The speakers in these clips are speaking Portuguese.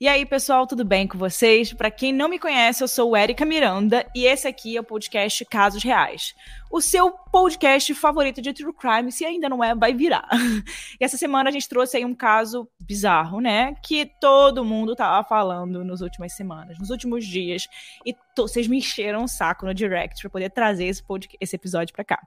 E aí, pessoal, tudo bem com vocês? Para quem não me conhece, eu sou Erika Miranda e esse aqui é o podcast Casos Reais. O seu podcast favorito de true crime, se ainda não é, vai virar. E essa semana a gente trouxe aí um caso bizarro, né? Que todo mundo tava falando nas últimas semanas, nos últimos dias. E vocês me encheram o saco no direct para poder trazer esse, esse episódio para cá.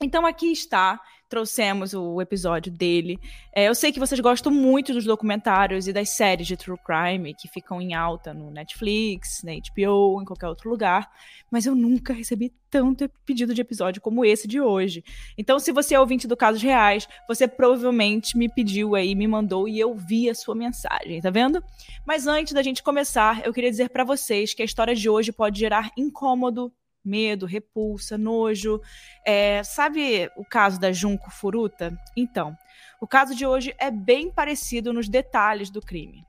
Então aqui está, trouxemos o episódio dele. É, eu sei que vocês gostam muito dos documentários e das séries de true crime que ficam em alta no Netflix, na HBO, em qualquer outro lugar, mas eu nunca recebi tanto pedido de episódio como esse de hoje. Então, se você é ouvinte do Casos Reais, você provavelmente me pediu aí, me mandou e eu vi a sua mensagem, tá vendo? Mas antes da gente começar, eu queria dizer para vocês que a história de hoje pode gerar incômodo, medo, repulsa, nojo. É, sabe o caso da Junco Furuta? Então, o caso de hoje é bem parecido nos detalhes do crime.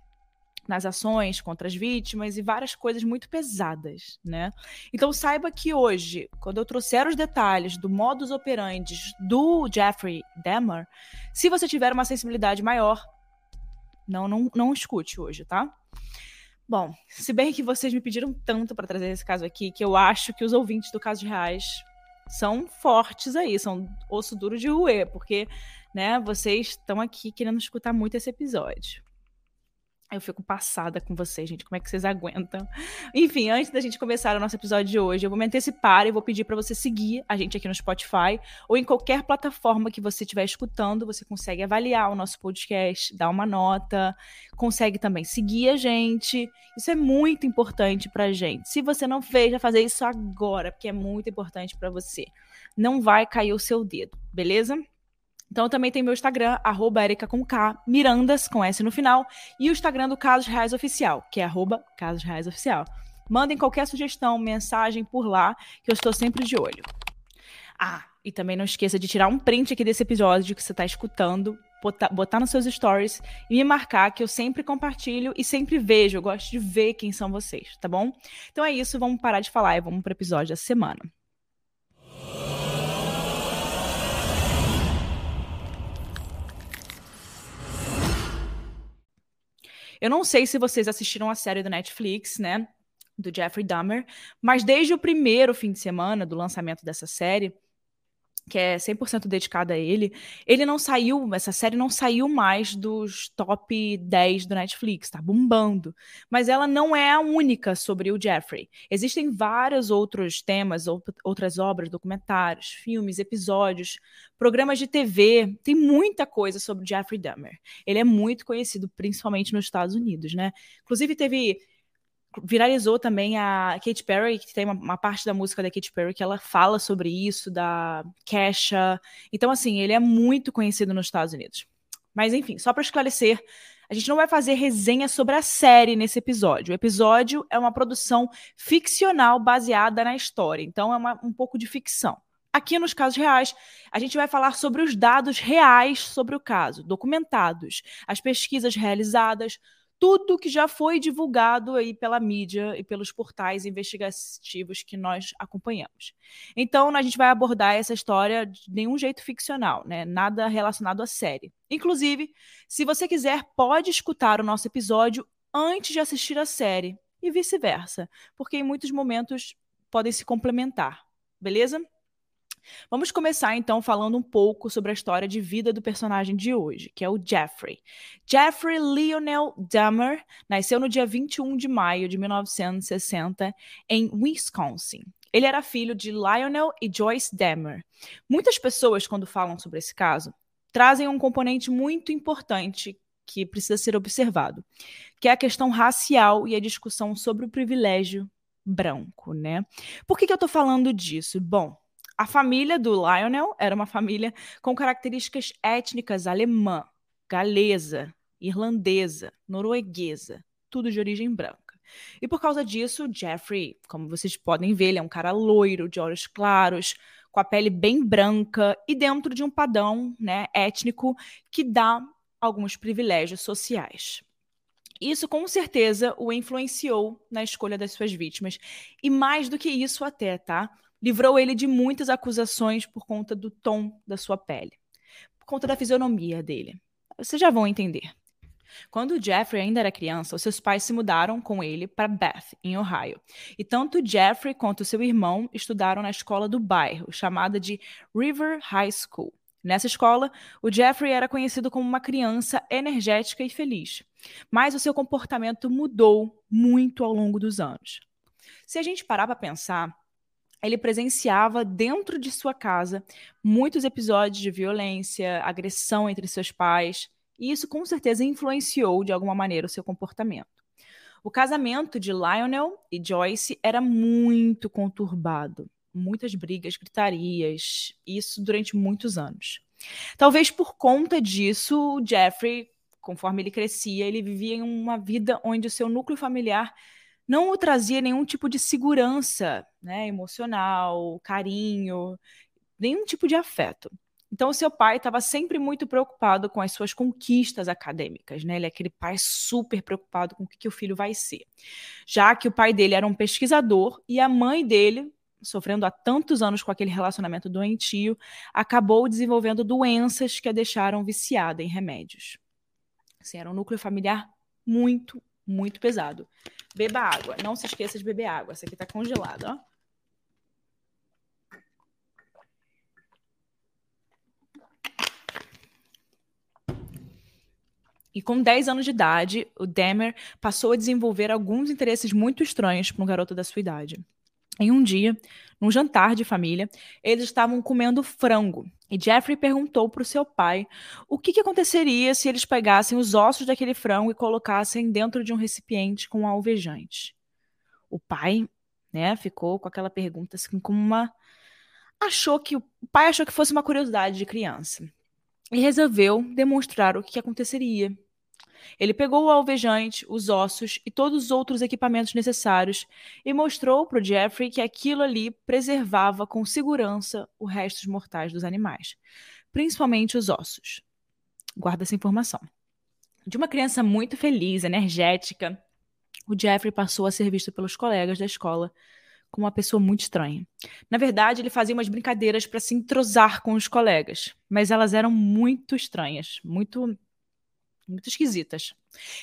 Nas ações contra as vítimas e várias coisas muito pesadas, né? Então saiba que hoje, quando eu trouxer os detalhes do modus operandi do Jeffrey Dahmer, se você tiver uma sensibilidade maior, não, não, não escute hoje, tá? Bom, se bem que vocês me pediram tanto para trazer esse caso aqui, que eu acho que os ouvintes do Caso de Reais são fortes aí, são osso duro de ruê, porque, né, vocês estão aqui querendo escutar muito esse episódio. Eu fico passada com vocês, gente. Como é que vocês aguentam? Enfim, antes da gente começar o nosso episódio de hoje, eu vou me antecipar e vou pedir para você seguir a gente aqui no Spotify ou em qualquer plataforma que você estiver escutando. Você consegue avaliar o nosso podcast, dar uma nota, consegue também seguir a gente. Isso é muito importante pra gente. Se você não fez, já fazer isso agora, porque é muito importante para você. Não vai cair o seu dedo, beleza? Então também tem meu Instagram, arroba com K, Mirandas, com S no final, e o Instagram do Casos Reais Oficial, que é arroba Casos Reais Oficial. Mandem qualquer sugestão, mensagem por lá, que eu estou sempre de olho. Ah, e também não esqueça de tirar um print aqui desse episódio que você está escutando, botar, botar nos seus stories e me marcar, que eu sempre compartilho e sempre vejo. Eu gosto de ver quem são vocês, tá bom? Então é isso, vamos parar de falar e vamos para o episódio da semana. Eu não sei se vocês assistiram a série do Netflix, né? Do Jeffrey Dahmer, mas desde o primeiro fim de semana do lançamento dessa série, que é 100% dedicada a ele, ele não saiu, essa série não saiu mais dos top 10 do Netflix, tá bombando. Mas ela não é a única sobre o Jeffrey. Existem vários outros temas, outras obras, documentários, filmes, episódios, programas de TV, tem muita coisa sobre Jeffrey Dahmer. Ele é muito conhecido, principalmente nos Estados Unidos, né? Inclusive teve viralizou também a Katy Perry, que tem uma, uma, parte da música da Katy Perry que ela fala sobre isso, da Kesha. Então, assim, ele é muito conhecido nos Estados Unidos. Mas, enfim, só para esclarecer, a gente não vai fazer resenha sobre a série nesse episódio. O episódio é uma produção ficcional baseada na história, então é uma, um pouco de ficção. Aqui nos casos reais, a gente vai falar sobre os dados reais sobre o caso, documentados, as pesquisas realizadas, tudo que já foi divulgado aí pela mídia e pelos portais investigativos que nós acompanhamos. Então, a gente vai abordar essa história de nenhum jeito ficcional, né? Nada relacionado à série. Inclusive, se você quiser, pode escutar o nosso episódio antes de assistir a série e vice-versa, porque em muitos momentos podem se complementar. Beleza? Vamos começar então falando um pouco sobre a história de vida do personagem de hoje, que é o Jeffrey. Jeffrey Lionel Dahmer nasceu no dia 21 de maio de 1960 em Wisconsin. Ele era filho de Lionel e Joyce Dahmer. Muitas pessoas, quando falam sobre esse caso, trazem um componente muito importante que precisa ser observado, que é a questão racial e a discussão sobre o privilégio branco, né? Por que, que eu tô falando disso? Bom, a família do Lionel era uma família com características étnicas alemã, galesa, irlandesa, norueguesa, tudo de origem branca. E por causa disso, Jeffrey, como vocês podem ver, ele é um cara loiro, de olhos claros, com a pele bem branca e dentro de um padrão né, étnico que dá alguns privilégios sociais. Isso com certeza o influenciou na escolha das suas vítimas. E mais do que isso, até, tá? Livrou ele de muitas acusações por conta do tom da sua pele, por conta da fisionomia dele. Vocês já vão entender. Quando Jeffrey ainda era criança, os seus pais se mudaram com ele para Bath, em Ohio. E tanto Jeffrey quanto seu irmão estudaram na escola do bairro, chamada de River High School. Nessa escola, o Jeffrey era conhecido como uma criança energética e feliz, mas o seu comportamento mudou muito ao longo dos anos. Se a gente parar para pensar, ele presenciava dentro de sua casa muitos episódios de violência, agressão entre seus pais, e isso com certeza influenciou de alguma maneira o seu comportamento. O casamento de Lionel e Joyce era muito conturbado muitas brigas, gritarias, isso durante muitos anos. Talvez por conta disso, Jeffrey, conforme ele crescia, ele vivia em uma vida onde o seu núcleo familiar não o trazia nenhum tipo de segurança né, emocional, carinho, nenhum tipo de afeto. Então, o seu pai estava sempre muito preocupado com as suas conquistas acadêmicas, né? Ele é aquele pai super preocupado com o que, que o filho vai ser. Já que o pai dele era um pesquisador e a mãe dele sofrendo há tantos anos com aquele relacionamento doentio, acabou desenvolvendo doenças que a deixaram viciada em remédios. Assim, era um núcleo familiar muito, muito pesado. Beba água. Não se esqueça de beber água. Essa aqui está congelada, ó. E com 10 anos de idade, o Demer passou a desenvolver alguns interesses muito estranhos para um garoto da sua idade. Em um dia, num jantar de família, eles estavam comendo frango e Jeffrey perguntou para o seu pai o que, que, aconteceria se eles pegassem os ossos daquele frango e colocassem dentro de um recipiente com alvejante. O pai, né, ficou com aquela pergunta assim como uma achou que o pai achou que fosse uma curiosidade de criança e resolveu demonstrar o que aconteceria ele pegou o alvejante, os ossos e todos os outros equipamentos necessários e mostrou para o Jeffrey que aquilo ali preservava com segurança os restos mortais dos animais, principalmente os ossos. Guarda essa informação. De uma criança muito feliz, energética, o Jeffrey passou a ser visto pelos colegas da escola como uma pessoa muito estranha. Na verdade, ele fazia umas brincadeiras para se entrosar com os colegas, mas elas eram muito estranhas, muito muito esquisitas.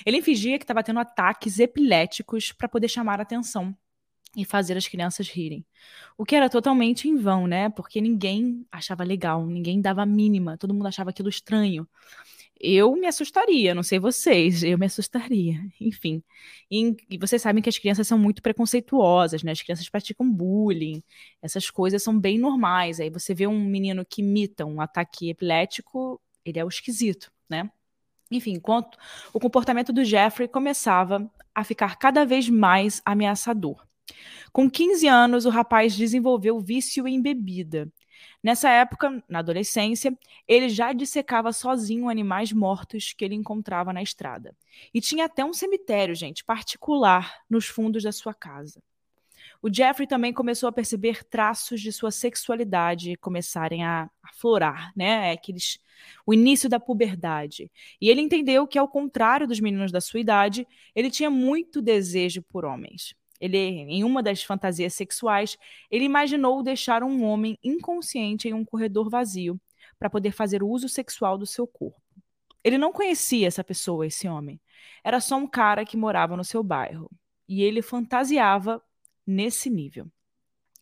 Ele fingia que estava tendo ataques epiléticos para poder chamar a atenção e fazer as crianças rirem. O que era totalmente em vão, né? Porque ninguém achava legal, ninguém dava a mínima, todo mundo achava aquilo estranho. Eu me assustaria, não sei vocês, eu me assustaria. Enfim. E, e, vocês sabem que as crianças são muito preconceituosas, né? As crianças praticam bullying, essas coisas são bem normais. Aí você vê um menino que imita um ataque epilético, ele é o esquisito, né? Enfim, enquanto o comportamento do Jeffrey começava a ficar cada vez mais ameaçador. Com 15 anos, o rapaz desenvolveu vício em bebida. Nessa época, na adolescência, ele já dissecava sozinho animais mortos que ele encontrava na estrada. E tinha até um cemitério, gente, particular nos fundos da sua casa. O Jeffrey também começou a perceber traços de sua sexualidade começarem a aflorar, né? É aqueles, o início da puberdade. E ele entendeu que, ao contrário dos meninos da sua idade, ele tinha muito desejo por homens. Ele, em uma das fantasias sexuais, ele imaginou deixar um homem inconsciente em um corredor vazio para poder fazer uso sexual do seu corpo. Ele não conhecia essa pessoa, esse homem. Era só um cara que morava no seu bairro. E ele fantasiava nesse nível.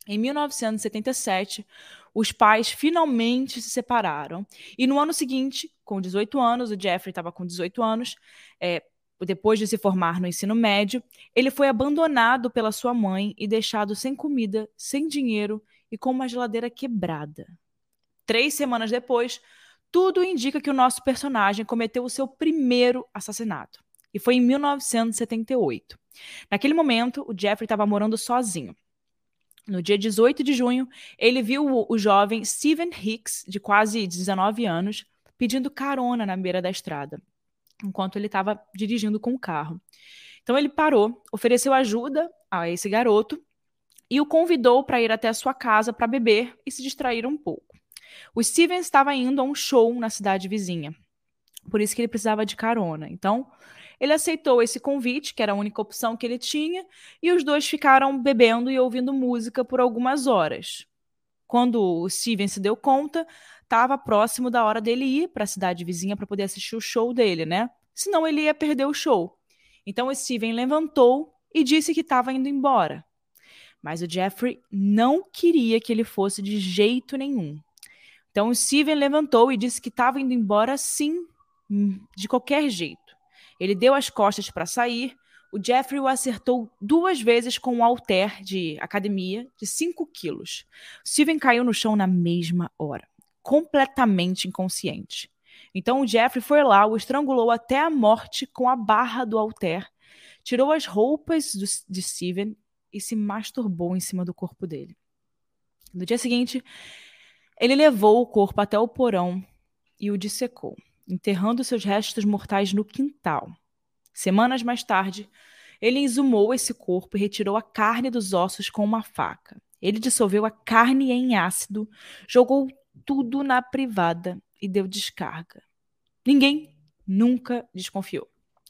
Em 1977, os pais finalmente se separaram. E no ano seguinte, com 18 anos, o Jeffrey estava com 18 anos, é, depois de se formar no ensino médio, ele foi abandonado pela sua mãe e deixado sem comida, sem dinheiro e com uma geladeira quebrada. Três semanas depois, tudo indica que o nosso personagem cometeu o seu primeiro assassinato. E foi em 1978. Naquele momento, o Jeffrey estava morando sozinho. No dia 18 de junho, ele viu o, o jovem Steven Hicks, de quase 19 anos, pedindo carona na beira da estrada, enquanto ele estava dirigindo com o carro. Então ele parou, ofereceu ajuda a esse garoto e o convidou para ir até a sua casa para beber e se distrair um pouco. O Steven estava indo a um show na cidade vizinha, por isso que ele precisava de carona. Então, ele aceitou esse convite, que era a única opção que ele tinha, e os dois ficaram bebendo e ouvindo música por algumas horas. Quando o Steven se deu conta, estava próximo da hora dele ir para a cidade vizinha para poder assistir o show dele, né? senão ele ia perder o show. Então o Steven levantou e disse que estava indo embora. Mas o Jeffrey não queria que ele fosse de jeito nenhum. Então o Steven levantou e disse que estava indo embora sim, de qualquer jeito. Ele deu as costas para sair. O Jeffrey o acertou duas vezes com um halter de academia de 5 quilos. Steven caiu no chão na mesma hora, completamente inconsciente. Então o Jeffrey foi lá, o estrangulou até a morte com a barra do halter, tirou as roupas do, de Steven e se masturbou em cima do corpo dele. No dia seguinte, ele levou o corpo até o porão e o dissecou, enterrando seus restos mortais no quintal. Semanas mais tarde, ele exumou esse corpo e retirou a carne dos ossos com uma faca. Ele dissolveu a carne em ácido, jogou tudo na privada e deu descarga. Ninguém nunca desconfiou.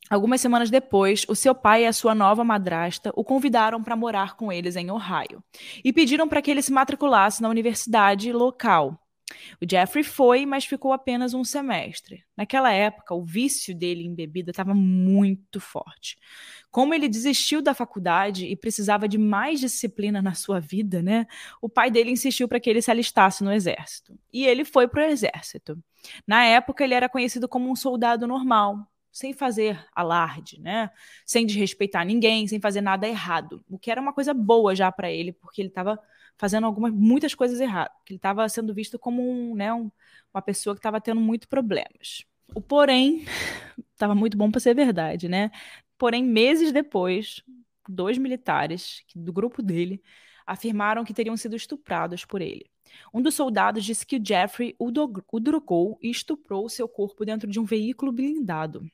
Algumas semanas depois, o seu pai e a sua nova madrasta o convidaram para morar com eles em Ohio e pediram para que ele se matriculasse na universidade local. O Jeffrey foi, mas ficou apenas um semestre. Naquela época, o vício dele em bebida estava muito forte. Como ele desistiu da faculdade e precisava de mais disciplina na sua vida, né? O pai dele insistiu para que ele se alistasse no exército. E ele foi para o exército. Na época, ele era conhecido como um soldado normal, sem fazer alarde, né? Sem desrespeitar ninguém, sem fazer nada errado. O que era uma coisa boa já para ele, porque ele estava fazendo algumas muitas coisas erradas, que ele estava sendo visto como um, né, um, uma pessoa que estava tendo muito problemas. O porém estava muito bom para ser verdade, né? Porém, meses depois, dois militares do grupo dele afirmaram que teriam sido estuprados por ele. Um dos soldados disse que Jeffrey o, o drogou e estuprou seu corpo dentro de um veículo blindado.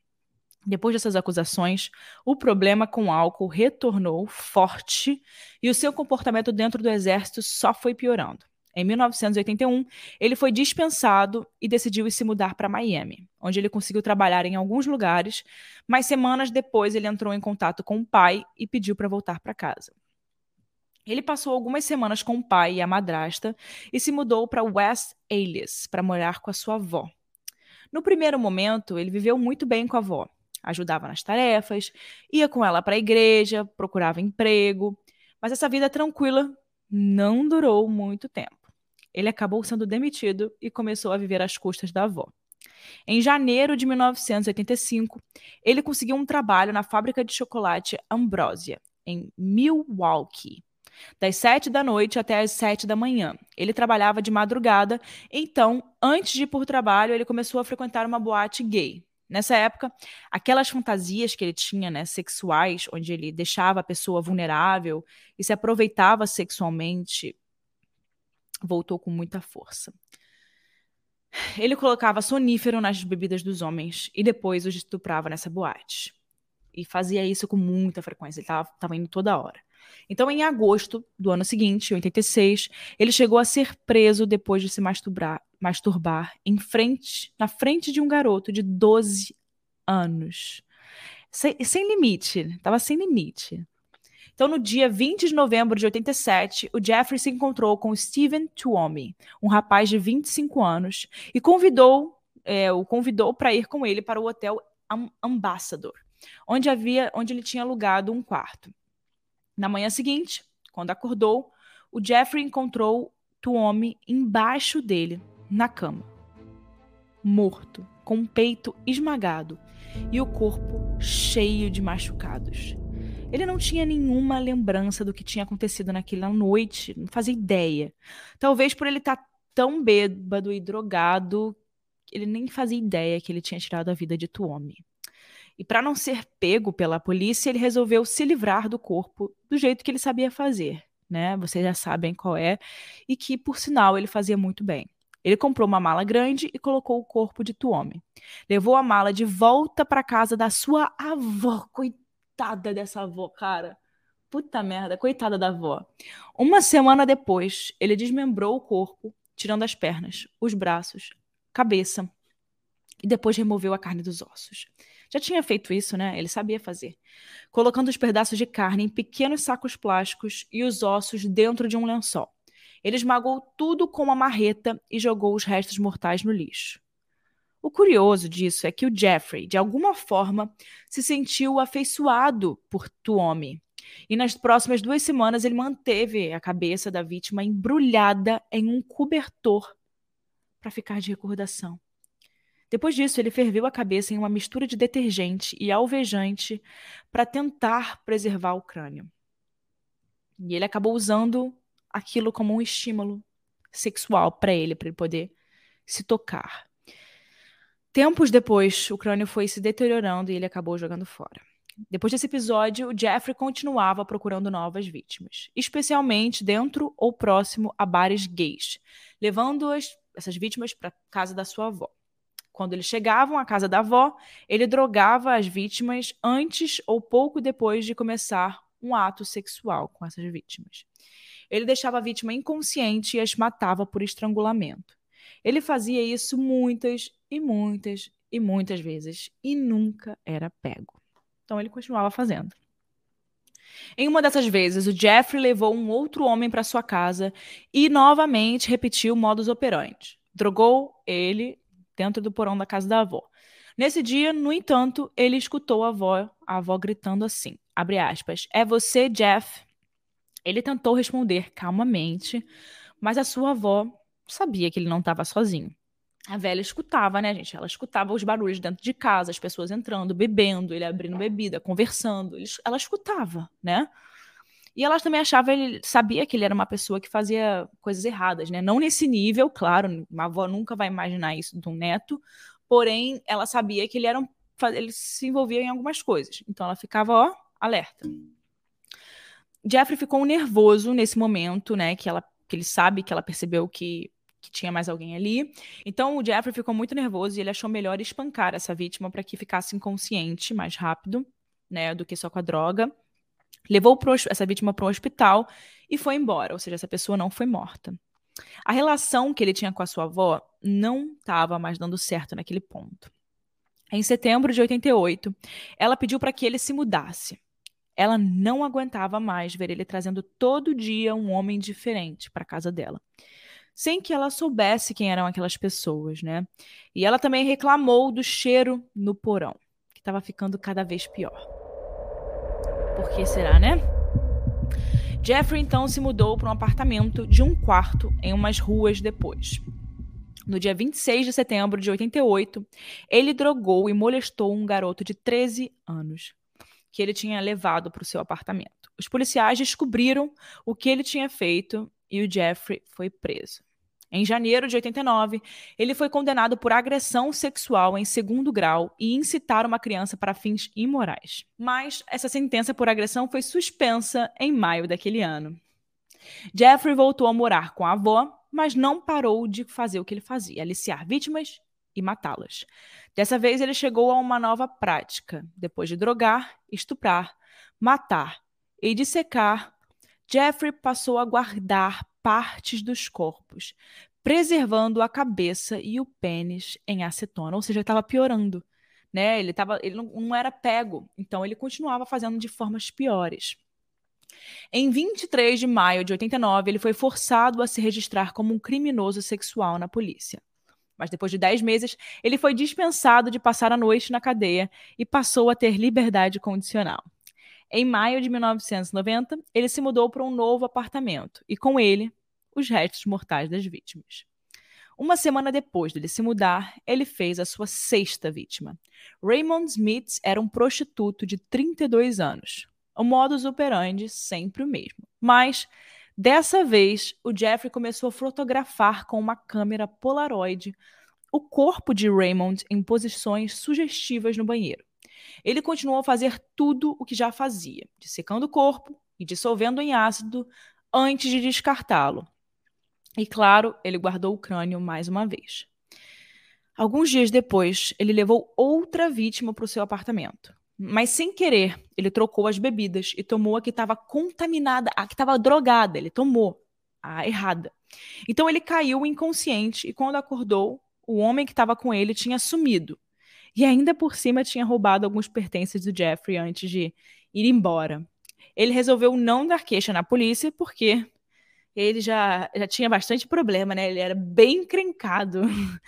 Depois dessas acusações, o problema com o álcool retornou forte e o seu comportamento dentro do exército só foi piorando. Em 1981, ele foi dispensado e decidiu se mudar para Miami, onde ele conseguiu trabalhar em alguns lugares, mas semanas depois ele entrou em contato com o pai e pediu para voltar para casa. Ele passou algumas semanas com o pai e a madrasta e se mudou para West Allis para morar com a sua avó. No primeiro momento, ele viveu muito bem com a avó, ajudava nas tarefas, ia com ela para a igreja, procurava emprego, mas essa vida tranquila não durou muito tempo. Ele acabou sendo demitido e começou a viver às custas da avó. Em janeiro de 1985, ele conseguiu um trabalho na fábrica de chocolate Ambrosia, em Milwaukee. Das sete da noite até as sete da manhã. Ele trabalhava de madrugada, então, antes de ir por trabalho, ele começou a frequentar uma boate gay. Nessa época, aquelas fantasias que ele tinha, né, sexuais, onde ele deixava a pessoa vulnerável e se aproveitava sexualmente, voltou com muita força. Ele colocava sonífero nas bebidas dos homens e depois os estuprava nessa boate. E fazia isso com muita frequência, ele estava indo toda hora. Então, em agosto do ano seguinte, 86, ele chegou a ser preso depois de se masturbar, masturbar em frente, na frente de um garoto de 12 anos. Sem, sem limite, estava sem limite. Então, no dia 20 de novembro de 87, o Jeffrey se encontrou com Steven Tuomi, um rapaz de 25 anos, e convidou, é, o convidou para ir com ele para o hotel Ambassador, onde havia, onde ele tinha alugado um quarto. Na manhã seguinte, quando acordou, o Jeffrey encontrou Tuomi embaixo dele, na cama. Morto, com o peito esmagado e o corpo cheio de machucados. Ele não tinha nenhuma lembrança do que tinha acontecido naquela noite, não fazia ideia. Talvez por ele estar tá tão bêbado e drogado, ele nem fazia ideia que ele tinha tirado a vida de Tuomi. E para não ser pego pela polícia, ele resolveu se livrar do corpo do jeito que ele sabia fazer, né? Vocês já sabem qual é, e que, por sinal, ele fazia muito bem. Ele comprou uma mala grande e colocou o corpo de Tuomi. Levou a mala de volta para casa da sua avó. Coitada dessa avó, cara. Puta merda, coitada da avó. Uma semana depois, ele desmembrou o corpo, tirando as pernas, os braços, cabeça, e depois removeu a carne dos ossos. Já tinha feito isso, né? Ele sabia fazer. Colocando os pedaços de carne em pequenos sacos plásticos e os ossos dentro de um lençol. Ele esmagou tudo com uma marreta e jogou os restos mortais no lixo. O curioso disso é que o Jeffrey, de alguma forma, se sentiu afeiçoado por Tuomi. E nas próximas duas semanas ele manteve a cabeça da vítima embrulhada em um cobertor para ficar de recordação. Depois disso, ele ferveu a cabeça em uma mistura de detergente e alvejante para tentar preservar o crânio. E ele acabou usando aquilo como um estímulo sexual para ele, para ele poder se tocar. Tempos depois, o crânio foi se deteriorando e ele acabou jogando fora. Depois desse episódio, o Jeffrey continuava procurando novas vítimas, especialmente dentro ou próximo a bares gays, levando as, essas vítimas para casa da sua avó. Quando eles chegavam à casa da avó, ele drogava as vítimas antes ou pouco depois de começar um ato sexual com essas vítimas. Ele deixava a vítima inconsciente e as matava por estrangulamento. Ele fazia isso muitas e muitas e muitas vezes e nunca era pego. Então ele continuava fazendo. Em uma dessas vezes, o Jeffrey levou um outro homem para sua casa e novamente repetiu o modus operandi. Drogou ele dentro do porão da casa da avó. Nesse dia, no entanto, ele escutou a avó, a avó gritando assim, abre aspas, é você, Jeff? Ele tentou responder calmamente, mas a sua avó sabia que ele não estava sozinho. A velha escutava, né, gente? Ela escutava os barulhos dentro de casa, as pessoas entrando, bebendo, ele abrindo bebida, conversando. Ela escutava, né? E ela também achava, ele sabia que ele era uma pessoa que fazia coisas erradas, né? Não nesse nível, claro, uma avó nunca vai imaginar isso de um neto, porém ela sabia que ele era um, ele se envolvia em algumas coisas. Então ela ficava, ó, alerta. Jeffrey ficou nervoso nesse momento, né, que ela que ele sabe que ela percebeu que que tinha mais alguém ali. Então o Jeffrey ficou muito nervoso e ele achou melhor espancar essa vítima para que ficasse inconsciente mais rápido, né, do que só com a droga levou pro, essa vítima para um hospital e foi embora, ou seja, essa pessoa não foi morta. A relação que ele tinha com a sua avó não estava mais dando certo naquele ponto. Em setembro de 88, ela pediu para que ele se mudasse. Ela não aguentava mais ver ele trazendo todo dia um homem diferente para casa dela, sem que ela soubesse quem eram aquelas pessoas, né? E ela também reclamou do cheiro no porão, que estava ficando cada vez pior. Por que será, né? Jeffrey então se mudou para um apartamento de um quarto em umas ruas depois. No dia 26 de setembro de 88, ele drogou e molestou um garoto de 13 anos, que ele tinha levado para o seu apartamento. Os policiais descobriram o que ele tinha feito e o Jeffrey foi preso. Em janeiro de 89, ele foi condenado por agressão sexual em segundo grau e incitar uma criança para fins imorais. Mas essa sentença por agressão foi suspensa em maio daquele ano. Jeffrey voltou a morar com a avó, mas não parou de fazer o que ele fazia: aliciar vítimas e matá-las. Dessa vez, ele chegou a uma nova prática. Depois de drogar, estuprar, matar e dissecar, Jeffrey passou a guardar partes dos corpos, preservando a cabeça e o pênis em acetona, ou seja, estava piorando, né? Ele tava, ele não, não era pego, então ele continuava fazendo de formas piores. Em 23 de maio de 89, ele foi forçado a se registrar como um criminoso sexual na polícia. Mas depois de 10 meses, ele foi dispensado de passar a noite na cadeia e passou a ter liberdade condicional. Em maio de 1990, ele se mudou para um novo apartamento e, com ele, os restos mortais das vítimas. Uma semana depois dele se mudar, ele fez a sua sexta vítima. Raymond Smith era um prostituto de 32 anos. O modus operandi sempre o mesmo. Mas, dessa vez, o Jeffrey começou a fotografar com uma câmera Polaroid o corpo de Raymond em posições sugestivas no banheiro. Ele continuou a fazer tudo o que já fazia, dissecando o corpo e dissolvendo em ácido antes de descartá-lo. E claro, ele guardou o crânio mais uma vez. Alguns dias depois, ele levou outra vítima para o seu apartamento. Mas sem querer, ele trocou as bebidas e tomou a que estava contaminada, a que estava drogada. Ele tomou a errada. Então ele caiu inconsciente e quando acordou, o homem que estava com ele tinha sumido. E ainda por cima tinha roubado alguns pertences do Jeffrey antes de ir embora. Ele resolveu não dar queixa na polícia porque ele já, já tinha bastante problema, né? Ele era bem encrencado.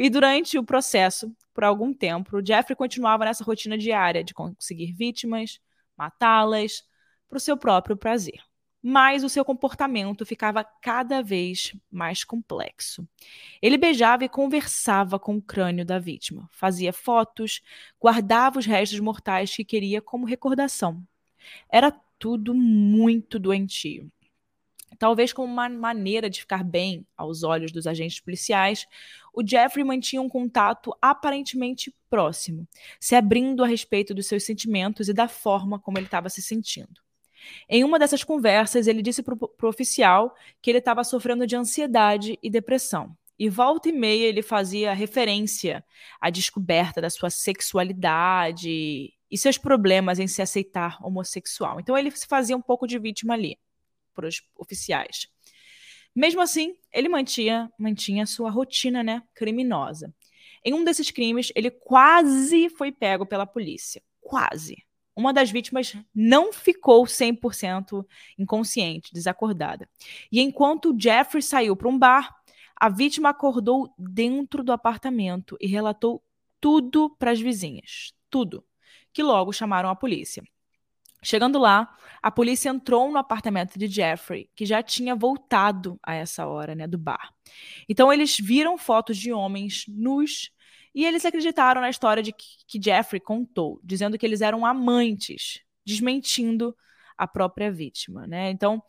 E durante o processo, por algum tempo, o Jeffrey continuava nessa rotina diária de conseguir vítimas, matá-las, para o seu próprio prazer. Mas o seu comportamento ficava cada vez mais complexo. Ele beijava e conversava com o crânio da vítima, fazia fotos, guardava os restos mortais que queria como recordação. Era tudo muito doentio. Talvez como uma maneira de ficar bem aos olhos dos agentes policiais, o Jeffrey mantinha um contato aparentemente próximo, se abrindo a respeito dos seus sentimentos e da forma como ele estava se sentindo. Em uma dessas conversas, ele disse para o oficial que ele estava sofrendo de ansiedade e depressão. E volta e meia ele fazia referência à descoberta da sua sexualidade e seus problemas em se aceitar homossexual. Então ele se fazia um pouco de vítima ali os oficiais. Mesmo assim, ele mantinha, mantinha sua rotina né, criminosa. Em um desses crimes, ele quase foi pego pela polícia. Quase. Uma das vítimas não ficou 100% inconsciente, desacordada. E enquanto Jeffrey saiu para um bar, a vítima acordou dentro do apartamento e relatou tudo para as vizinhas. Tudo. Que logo chamaram a polícia. Chegando lá, a polícia entrou no apartamento de Jeffrey, que já tinha voltado a essa hora, né, do bar. Então eles viram fotos de homens nus e eles acreditaram na história de que, que Jeffrey contou, dizendo que eles eram amantes, desmentindo a própria vítima, né? Então,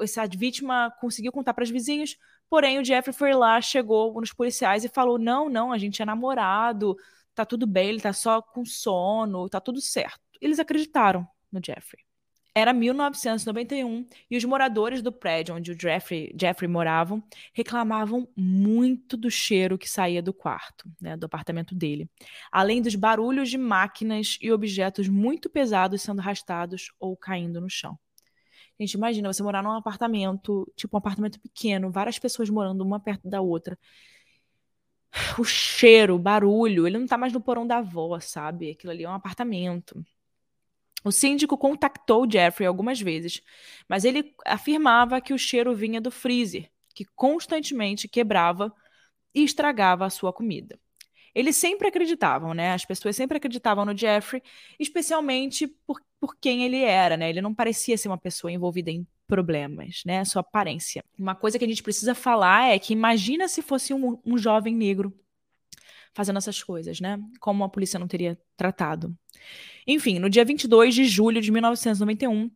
essa vítima conseguiu contar para os vizinhos, porém o Jeffrey foi lá, chegou nos policiais e falou: "Não, não, a gente é namorado, tá tudo bem, ele tá só com sono, tá tudo certo". Eles acreditaram no Jeffrey. Era 1991 e os moradores do prédio onde o Jeffrey, Jeffrey moravam reclamavam muito do cheiro que saía do quarto, né, do apartamento dele, além dos barulhos de máquinas e objetos muito pesados sendo arrastados ou caindo no chão. Gente, imagina você morar num apartamento, tipo um apartamento pequeno, várias pessoas morando uma perto da outra. O cheiro, o barulho, ele não tá mais no porão da avó, sabe? Aquilo ali é um apartamento. O síndico contactou Jeffrey algumas vezes, mas ele afirmava que o cheiro vinha do freezer, que constantemente quebrava e estragava a sua comida. Eles sempre acreditavam, né? As pessoas sempre acreditavam no Jeffrey, especialmente por, por quem ele era, né? Ele não parecia ser uma pessoa envolvida em problemas, né? Sua aparência. Uma coisa que a gente precisa falar é que imagina se fosse um, um jovem negro fazendo essas coisas, né? Como a polícia não teria tratado. Enfim, no dia 22 de julho de 1991,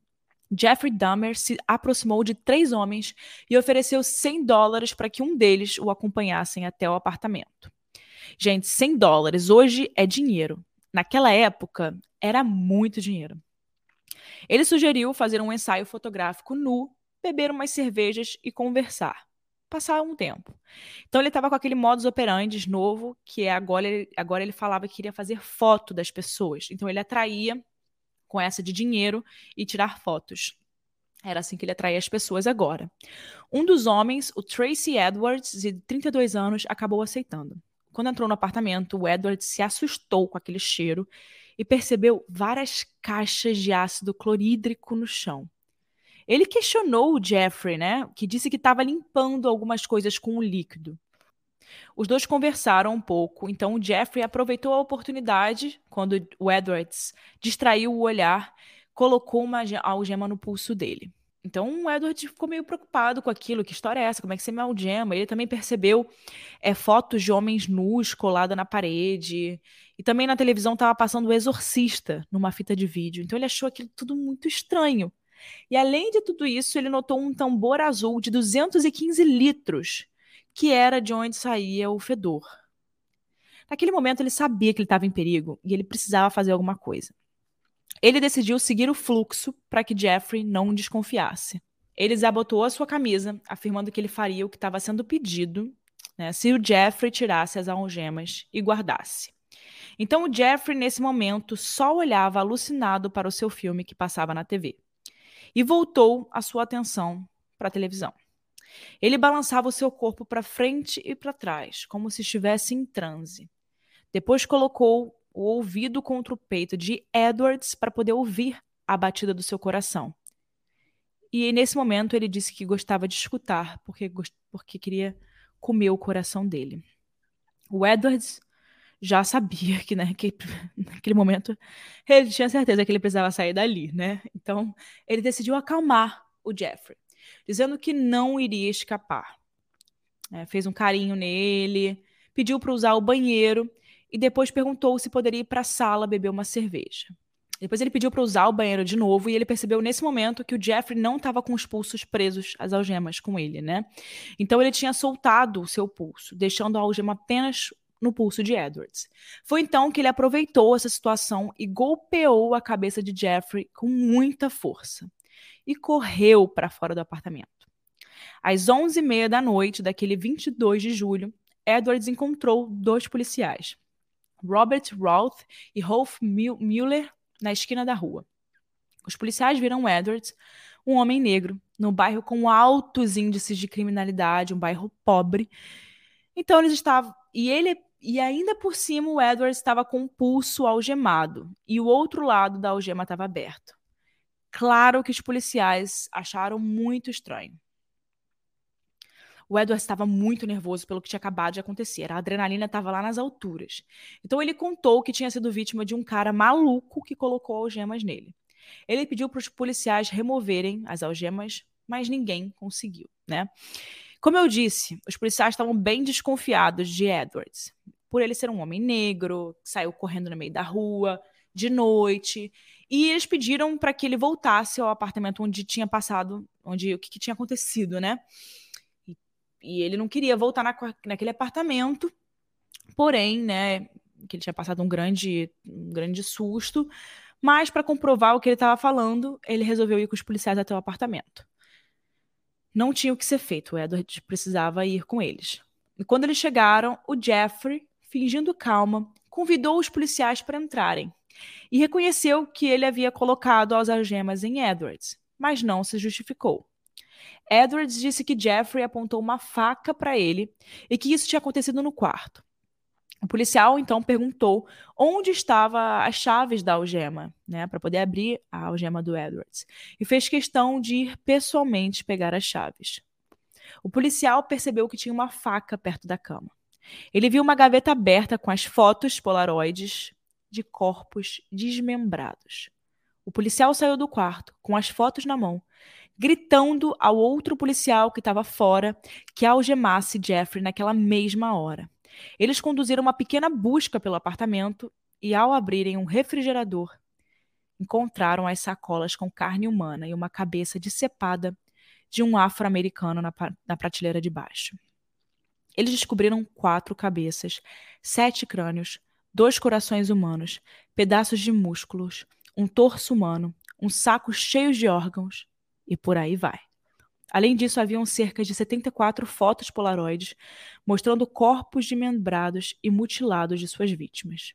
Jeffrey Dahmer se aproximou de três homens e ofereceu 100 dólares para que um deles o acompanhassem até o apartamento. Gente, 100 dólares hoje é dinheiro. Naquela época, era muito dinheiro. Ele sugeriu fazer um ensaio fotográfico nu, beber umas cervejas e conversar passar um tempo. Então ele estava com aquele modus operandi novo, que é agora ele, agora ele falava que queria fazer foto das pessoas. Então ele atraía com essa de dinheiro e tirar fotos. Era assim que ele atraía as pessoas agora. Um dos homens, o Tracy Edwards, de 32 anos, acabou aceitando. Quando entrou no apartamento, o Edwards se assustou com aquele cheiro e percebeu várias caixas de ácido clorídrico no chão. Ele questionou o Jeffrey, né, que disse que estava limpando algumas coisas com o líquido. Os dois conversaram um pouco, então o Jeffrey aproveitou a oportunidade, quando o Edwards distraiu o olhar, colocou uma algema no pulso dele. Então o Edward ficou meio preocupado com aquilo, que história é essa? Como é que você me algema? Ele também percebeu é, fotos de homens nus coladas na parede. E também na televisão estava passando o Exorcista numa fita de vídeo. Então ele achou aquilo tudo muito estranho. E além de tudo isso, ele notou um tambor azul de 215 litros, que era de onde saía o fedor. Naquele momento, ele sabia que ele estava em perigo e ele precisava fazer alguma coisa. Ele decidiu seguir o fluxo para que Jeffrey não desconfiasse. Ele desabotou a sua camisa, afirmando que ele faria o que estava sendo pedido né, se o Jeffrey tirasse as algemas e guardasse. Então o Jeffrey, nesse momento, só olhava alucinado para o seu filme que passava na TV e voltou a sua atenção para a televisão. Ele balançava o seu corpo para frente e para trás, como se estivesse em transe. Depois colocou o ouvido contra o peito de Edwards para poder ouvir a batida do seu coração. e nesse momento ele disse que gostava de escutar, porque, porque queria comer o coração dele. O Edwards já sabia que, né, que naquele momento ele tinha certeza que ele precisava sair dali, né? Então ele decidiu acalmar o Jeffrey, dizendo que não iria escapar. É, fez um carinho nele, pediu para usar o banheiro e depois perguntou se poderia ir para a sala beber uma cerveja. Depois ele pediu para usar o banheiro de novo e ele percebeu nesse momento que o Jeffrey não estava com os pulsos presos às algemas com ele, né? Então ele tinha soltado o seu pulso, deixando a algema apenas no pulso de Edwards. Foi então que ele aproveitou essa situação e golpeou a cabeça de Jeffrey com muita força e correu para fora do apartamento. Às 11h30 da noite daquele 22 de julho, Edwards encontrou dois policiais, Robert Roth e Rolf Mueller, na esquina da rua. Os policiais viram Edwards, um homem negro, no bairro com altos índices de criminalidade, um bairro pobre. Então eles estavam. E ele. E ainda por cima, o Edwards estava com o pulso algemado e o outro lado da algema estava aberto. Claro que os policiais acharam muito estranho. O Edward estava muito nervoso pelo que tinha acabado de acontecer. A adrenalina estava lá nas alturas. Então ele contou que tinha sido vítima de um cara maluco que colocou algemas nele. Ele pediu para os policiais removerem as algemas, mas ninguém conseguiu, né? Como eu disse, os policiais estavam bem desconfiados de Edwards, por ele ser um homem negro, saiu correndo no meio da rua, de noite, e eles pediram para que ele voltasse ao apartamento onde tinha passado, onde o que, que tinha acontecido, né? e ele não queria voltar na, naquele apartamento, porém, né, que ele tinha passado um grande, um grande susto, mas para comprovar o que ele estava falando, ele resolveu ir com os policiais até o apartamento. Não tinha o que ser feito, o Edward precisava ir com eles. E quando eles chegaram, o Jeffrey, fingindo calma, convidou os policiais para entrarem e reconheceu que ele havia colocado as algemas em Edwards, mas não se justificou. Edwards disse que Jeffrey apontou uma faca para ele e que isso tinha acontecido no quarto. O policial então perguntou onde estavam as chaves da algema, né, para poder abrir a algema do Edwards, e fez questão de ir pessoalmente pegar as chaves. O policial percebeu que tinha uma faca perto da cama. Ele viu uma gaveta aberta com as fotos polaroides de corpos desmembrados. O policial saiu do quarto com as fotos na mão gritando ao outro policial que estava fora que algemasse Jeffrey naquela mesma hora. Eles conduziram uma pequena busca pelo apartamento e, ao abrirem um refrigerador, encontraram as sacolas com carne humana e uma cabeça decepada de um afro-americano na, na prateleira de baixo. Eles descobriram quatro cabeças, sete crânios, dois corações humanos, pedaços de músculos, um torso humano, um saco cheio de órgãos e por aí vai. Além disso, haviam cerca de 74 fotos polaroides mostrando corpos desmembrados e mutilados de suas vítimas.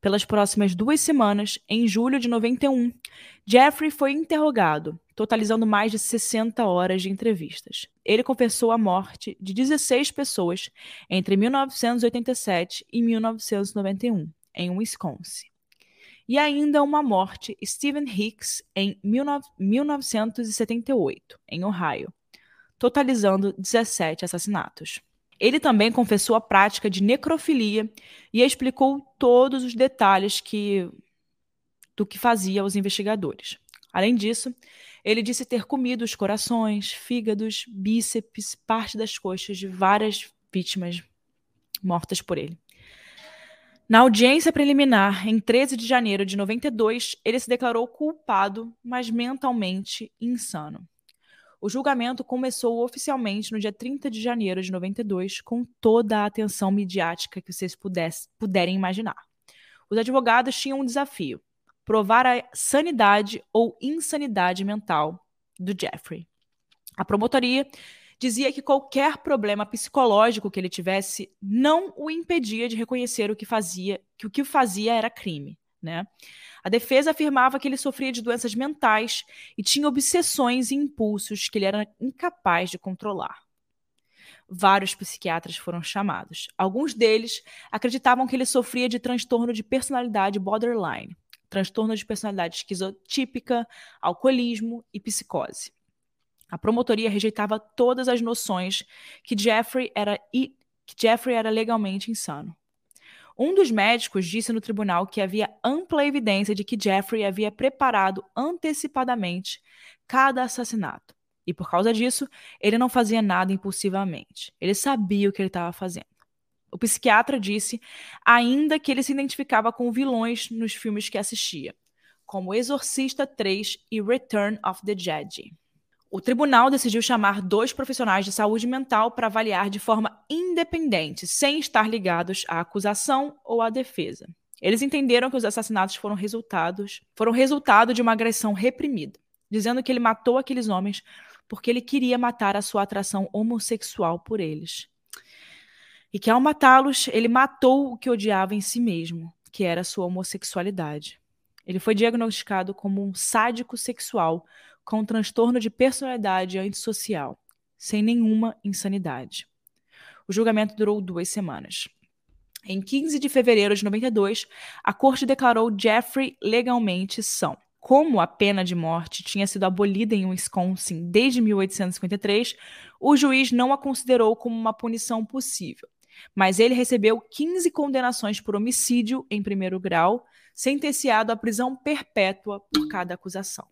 Pelas próximas duas semanas, em julho de 91, Jeffrey foi interrogado, totalizando mais de 60 horas de entrevistas. Ele confessou a morte de 16 pessoas entre 1987 e 1991, em Wisconsin e ainda uma morte, Stephen Hicks, em 1978, em Ohio, totalizando 17 assassinatos. Ele também confessou a prática de necrofilia e explicou todos os detalhes que, do que fazia aos investigadores. Além disso, ele disse ter comido os corações, fígados, bíceps, parte das coxas de várias vítimas mortas por ele. Na audiência preliminar, em 13 de janeiro de 92, ele se declarou culpado, mas mentalmente insano. O julgamento começou oficialmente no dia 30 de janeiro de 92, com toda a atenção midiática que vocês pudesse, puderem imaginar. Os advogados tinham um desafio: provar a sanidade ou insanidade mental do Jeffrey. A promotoria dizia que qualquer problema psicológico que ele tivesse não o impedia de reconhecer o que fazia, que o que fazia era crime, né? A defesa afirmava que ele sofria de doenças mentais e tinha obsessões e impulsos que ele era incapaz de controlar. Vários psiquiatras foram chamados. Alguns deles acreditavam que ele sofria de transtorno de personalidade borderline, transtorno de personalidade esquizotípica, alcoolismo e psicose. A promotoria rejeitava todas as noções que Jeffrey era, que Jeffrey era legalmente insano. Um dos médicos disse no tribunal que havia ampla evidência de que Jeffrey havia preparado antecipadamente cada assassinato. E por causa disso, ele não fazia nada impulsivamente. Ele sabia o que ele estava fazendo. O psiquiatra disse ainda que ele se identificava com vilões nos filmes que assistia, como Exorcista 3 e Return of the Jedi. O tribunal decidiu chamar dois profissionais de saúde mental para avaliar de forma independente, sem estar ligados à acusação ou à defesa. Eles entenderam que os assassinatos foram resultados, foram resultado de uma agressão reprimida, dizendo que ele matou aqueles homens porque ele queria matar a sua atração homossexual por eles. E que ao matá-los, ele matou o que odiava em si mesmo, que era a sua homossexualidade. Ele foi diagnosticado como um sádico sexual com transtorno de personalidade antissocial, sem nenhuma insanidade. O julgamento durou duas semanas. Em 15 de fevereiro de 92, a corte declarou Jeffrey legalmente são. Como a pena de morte tinha sido abolida em Wisconsin desde 1853, o juiz não a considerou como uma punição possível. Mas ele recebeu 15 condenações por homicídio em primeiro grau, sentenciado à prisão perpétua por cada acusação.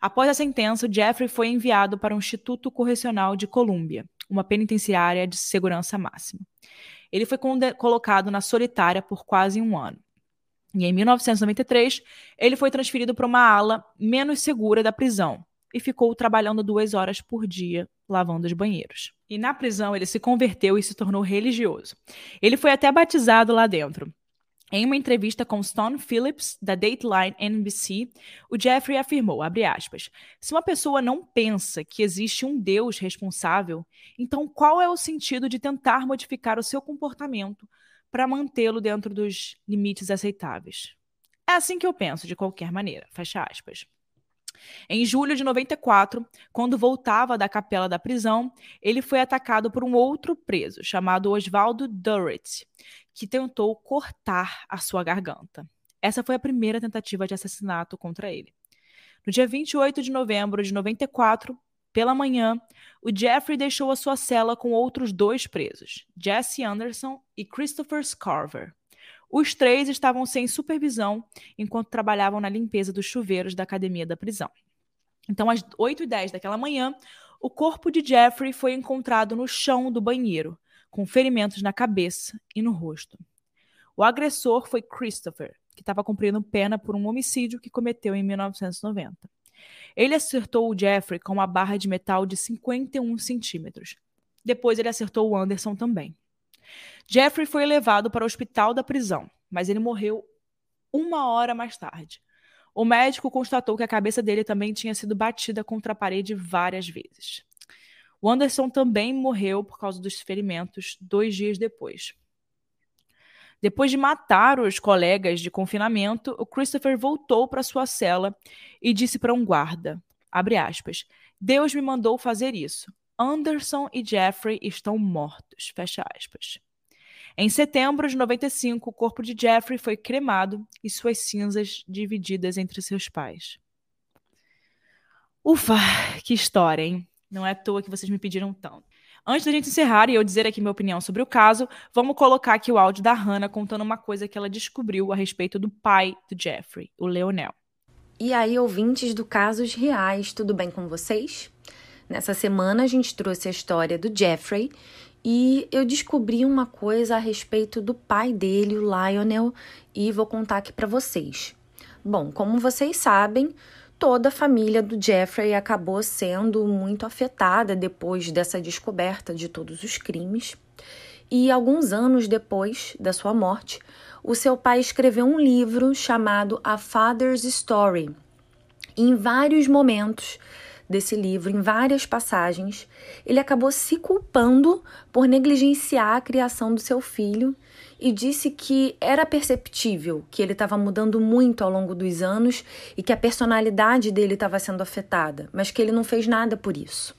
Após a sentença, Jeffrey foi enviado para o Instituto Correcional de Colômbia, uma penitenciária de segurança máxima. Ele foi colocado na solitária por quase um ano. E em 1993, ele foi transferido para uma ala menos segura da prisão e ficou trabalhando duas horas por dia lavando os banheiros. E na prisão ele se converteu e se tornou religioso. Ele foi até batizado lá dentro. Em uma entrevista com Stone Phillips, da Dateline NBC, o Jeffrey afirmou, aspas, se uma pessoa não pensa que existe um Deus responsável, então qual é o sentido de tentar modificar o seu comportamento para mantê-lo dentro dos limites aceitáveis? É assim que eu penso, de qualquer maneira, fecha aspas. Em julho de 94, quando voltava da capela da prisão, ele foi atacado por um outro preso, chamado Oswaldo Durrett, que tentou cortar a sua garganta. Essa foi a primeira tentativa de assassinato contra ele. No dia 28 de novembro de 94, pela manhã, o Jeffrey deixou a sua cela com outros dois presos, Jesse Anderson e Christopher Scarver. Os três estavam sem supervisão enquanto trabalhavam na limpeza dos chuveiros da academia da prisão. Então, às 8 e 10 daquela manhã, o corpo de Jeffrey foi encontrado no chão do banheiro, com ferimentos na cabeça e no rosto. O agressor foi Christopher, que estava cumprindo pena por um homicídio que cometeu em 1990. Ele acertou o Jeffrey com uma barra de metal de 51 centímetros. Depois ele acertou o Anderson também. Jeffrey foi levado para o hospital da prisão, mas ele morreu uma hora mais tarde. O médico constatou que a cabeça dele também tinha sido batida contra a parede várias vezes. O Anderson também morreu por causa dos ferimentos dois dias depois. Depois de matar os colegas de confinamento, o Christopher voltou para sua cela e disse para um guarda, aspas, Deus me mandou fazer isso. Anderson e Jeffrey estão mortos. Em setembro de 95, o corpo de Jeffrey foi cremado e suas cinzas divididas entre seus pais. Ufa, que história, hein? Não é à toa que vocês me pediram tanto. Antes da gente encerrar e eu dizer aqui minha opinião sobre o caso, vamos colocar aqui o áudio da Hannah contando uma coisa que ela descobriu a respeito do pai do Jeffrey, o Leonel. E aí, ouvintes do Casos Reais, tudo bem com vocês? Nessa semana a gente trouxe a história do Jeffrey e eu descobri uma coisa a respeito do pai dele, o Lionel, e vou contar aqui para vocês. Bom, como vocês sabem, toda a família do Jeffrey acabou sendo muito afetada depois dessa descoberta de todos os crimes. E alguns anos depois da sua morte, o seu pai escreveu um livro chamado A Father's Story. em vários momentos desse livro, em várias passagens, ele acabou se culpando por negligenciar a criação do seu filho e disse que era perceptível que ele estava mudando muito ao longo dos anos e que a personalidade dele estava sendo afetada, mas que ele não fez nada por isso.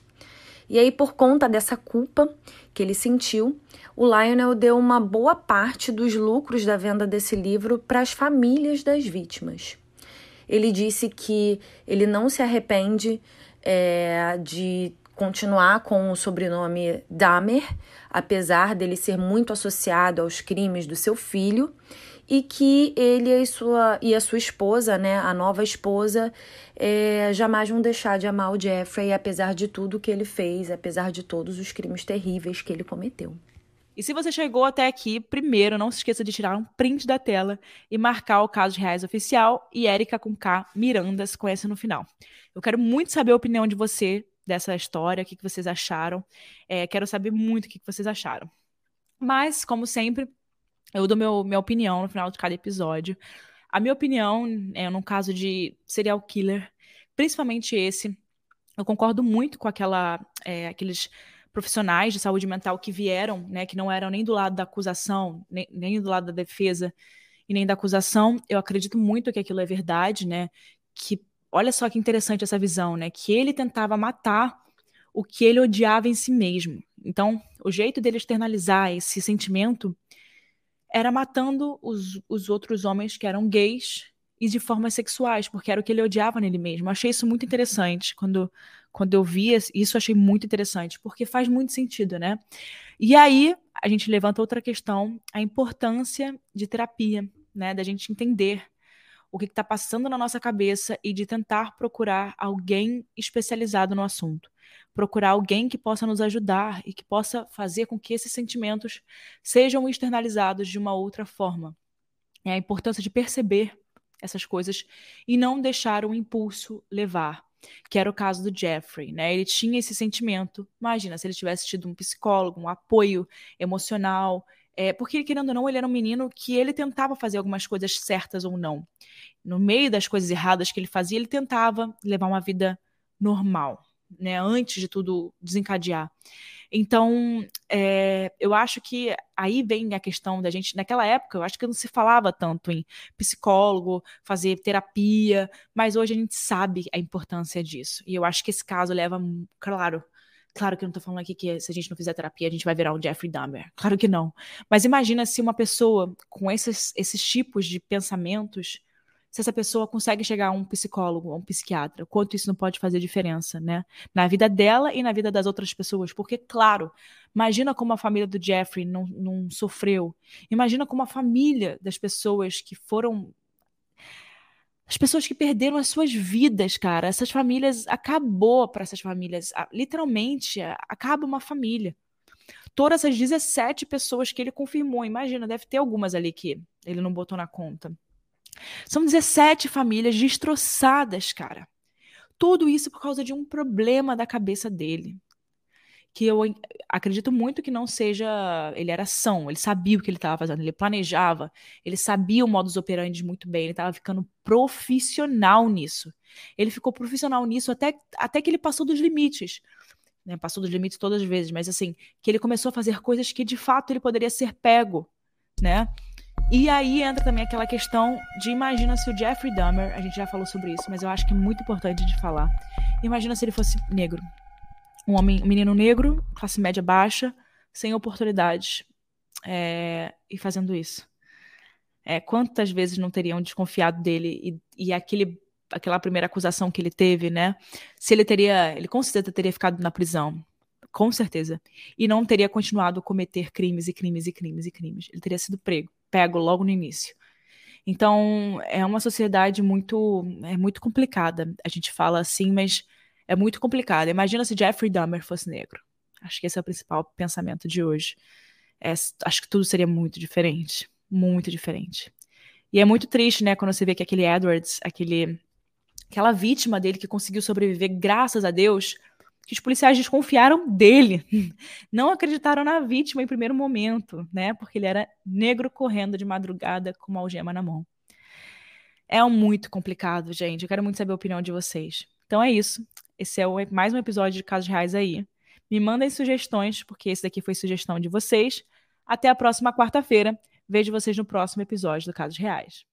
E aí, por conta dessa culpa que ele sentiu, o Lionel deu uma boa parte dos lucros da venda desse livro para as famílias das vítimas. Ele disse que ele não se arrepende é, de continuar com o sobrenome Dahmer, apesar dele ser muito associado aos crimes do seu filho, e que ele e sua, e a sua esposa, né, a nova esposa, é, jamais vão deixar de amar o Jeffrey, apesar de tudo que ele fez, apesar de todos os crimes terríveis que ele cometeu. E se você chegou até aqui, primeiro não se esqueça de tirar um print da tela e marcar o caso de reais oficial e Érica com K Mirandas com essa no final. Eu quero muito saber a opinião de você dessa história, o que, vocês acharam. É, quero saber muito o que, vocês acharam. Mas, como sempre, eu dou meu, minha opinião no final de cada episódio. A minha opinião, é, no caso de serial killer, principalmente esse, eu concordo muito com aquela, é, aqueles profissionais de saúde mental que vieram, né, que não eram nem do lado da acusação, nem, nem do lado da defesa e nem da acusação. Eu acredito muito que aquilo é verdade, né? Que olha só que interessante essa visão, né? Que ele tentava matar o que ele odiava em si mesmo. Então, o jeito dele externalizar esse sentimento era matando os, os outros homens que eram gays e de formas sexuais, porque era o que ele odiava nele mesmo. Achei isso muito interessante quando, quando eu vi isso, achei muito interessante, porque faz muito sentido, né? E aí a gente levanta outra questão, a importância de terapia, né? Da gente entender o que está passando na nossa cabeça e de tentar procurar alguém especializado no assunto. Procurar alguém que possa nos ajudar e que possa fazer com que esses sentimentos sejam externalizados de uma outra forma. É a importância de perceber essas coisas e não deixar o impulso levar, que era o caso do Jeffrey, né? Ele tinha esse sentimento. Imagina se ele tivesse tido um psicólogo, um apoio emocional, é, porque, querendo ou não, ele era um menino que ele tentava fazer algumas coisas certas ou não. No meio das coisas erradas que ele fazia, ele tentava levar uma vida normal, né? Antes de tudo desencadear. Então, é, eu acho que aí vem a questão da gente. Naquela época, eu acho que não se falava tanto em psicólogo, fazer terapia, mas hoje a gente sabe a importância disso. E eu acho que esse caso leva, claro, Claro que eu não tô falando aqui que se a gente não fizer terapia, a gente vai virar um Jeffrey Dahmer. Claro que não. Mas imagina se uma pessoa com esses, esses tipos de pensamentos, se essa pessoa consegue chegar a um psicólogo, a um psiquiatra, quanto isso não pode fazer diferença, né? Na vida dela e na vida das outras pessoas. Porque, claro, imagina como a família do Jeffrey não, não sofreu. Imagina como a família das pessoas que foram as pessoas que perderam as suas vidas, cara. Essas famílias acabou para essas famílias, literalmente acaba uma família. Todas essas 17 pessoas que ele confirmou, imagina, deve ter algumas ali que ele não botou na conta. São 17 famílias destroçadas, cara. Tudo isso por causa de um problema da cabeça dele que eu acredito muito que não seja. Ele era são, ele sabia o que ele estava fazendo, ele planejava, ele sabia o modus operandi muito bem, ele estava ficando profissional nisso. Ele ficou profissional nisso até, até que ele passou dos limites. Né? Passou dos limites todas as vezes, mas assim, que ele começou a fazer coisas que de fato ele poderia ser pego, né? E aí entra também aquela questão de imagina se o Jeffrey Dahmer, a gente já falou sobre isso, mas eu acho que é muito importante de falar. Imagina se ele fosse negro um homem, um menino negro, classe média baixa, sem oportunidades, é, e fazendo isso. É, quantas vezes não teriam desconfiado dele e, e aquele, aquela primeira acusação que ele teve, né? Se ele teria, ele com certeza teria ficado na prisão, com certeza, e não teria continuado a cometer crimes e crimes e crimes e crimes. Ele teria sido prego, pego logo no início. Então é uma sociedade muito, é muito complicada. A gente fala assim, mas é muito complicado. Imagina se Jeffrey Dahmer fosse negro. Acho que esse é o principal pensamento de hoje. É, acho que tudo seria muito diferente. Muito diferente. E é muito triste, né, quando você vê que aquele Edwards, aquele, aquela vítima dele que conseguiu sobreviver, graças a Deus, que os policiais desconfiaram dele. Não acreditaram na vítima em primeiro momento, né? Porque ele era negro correndo de madrugada com uma algema na mão. É muito complicado, gente. Eu quero muito saber a opinião de vocês. Então é isso. Esse é o, mais um episódio de Casos Reais aí. Me mandem sugestões, porque esse daqui foi sugestão de vocês. Até a próxima quarta-feira. Vejo vocês no próximo episódio do Casos Reais.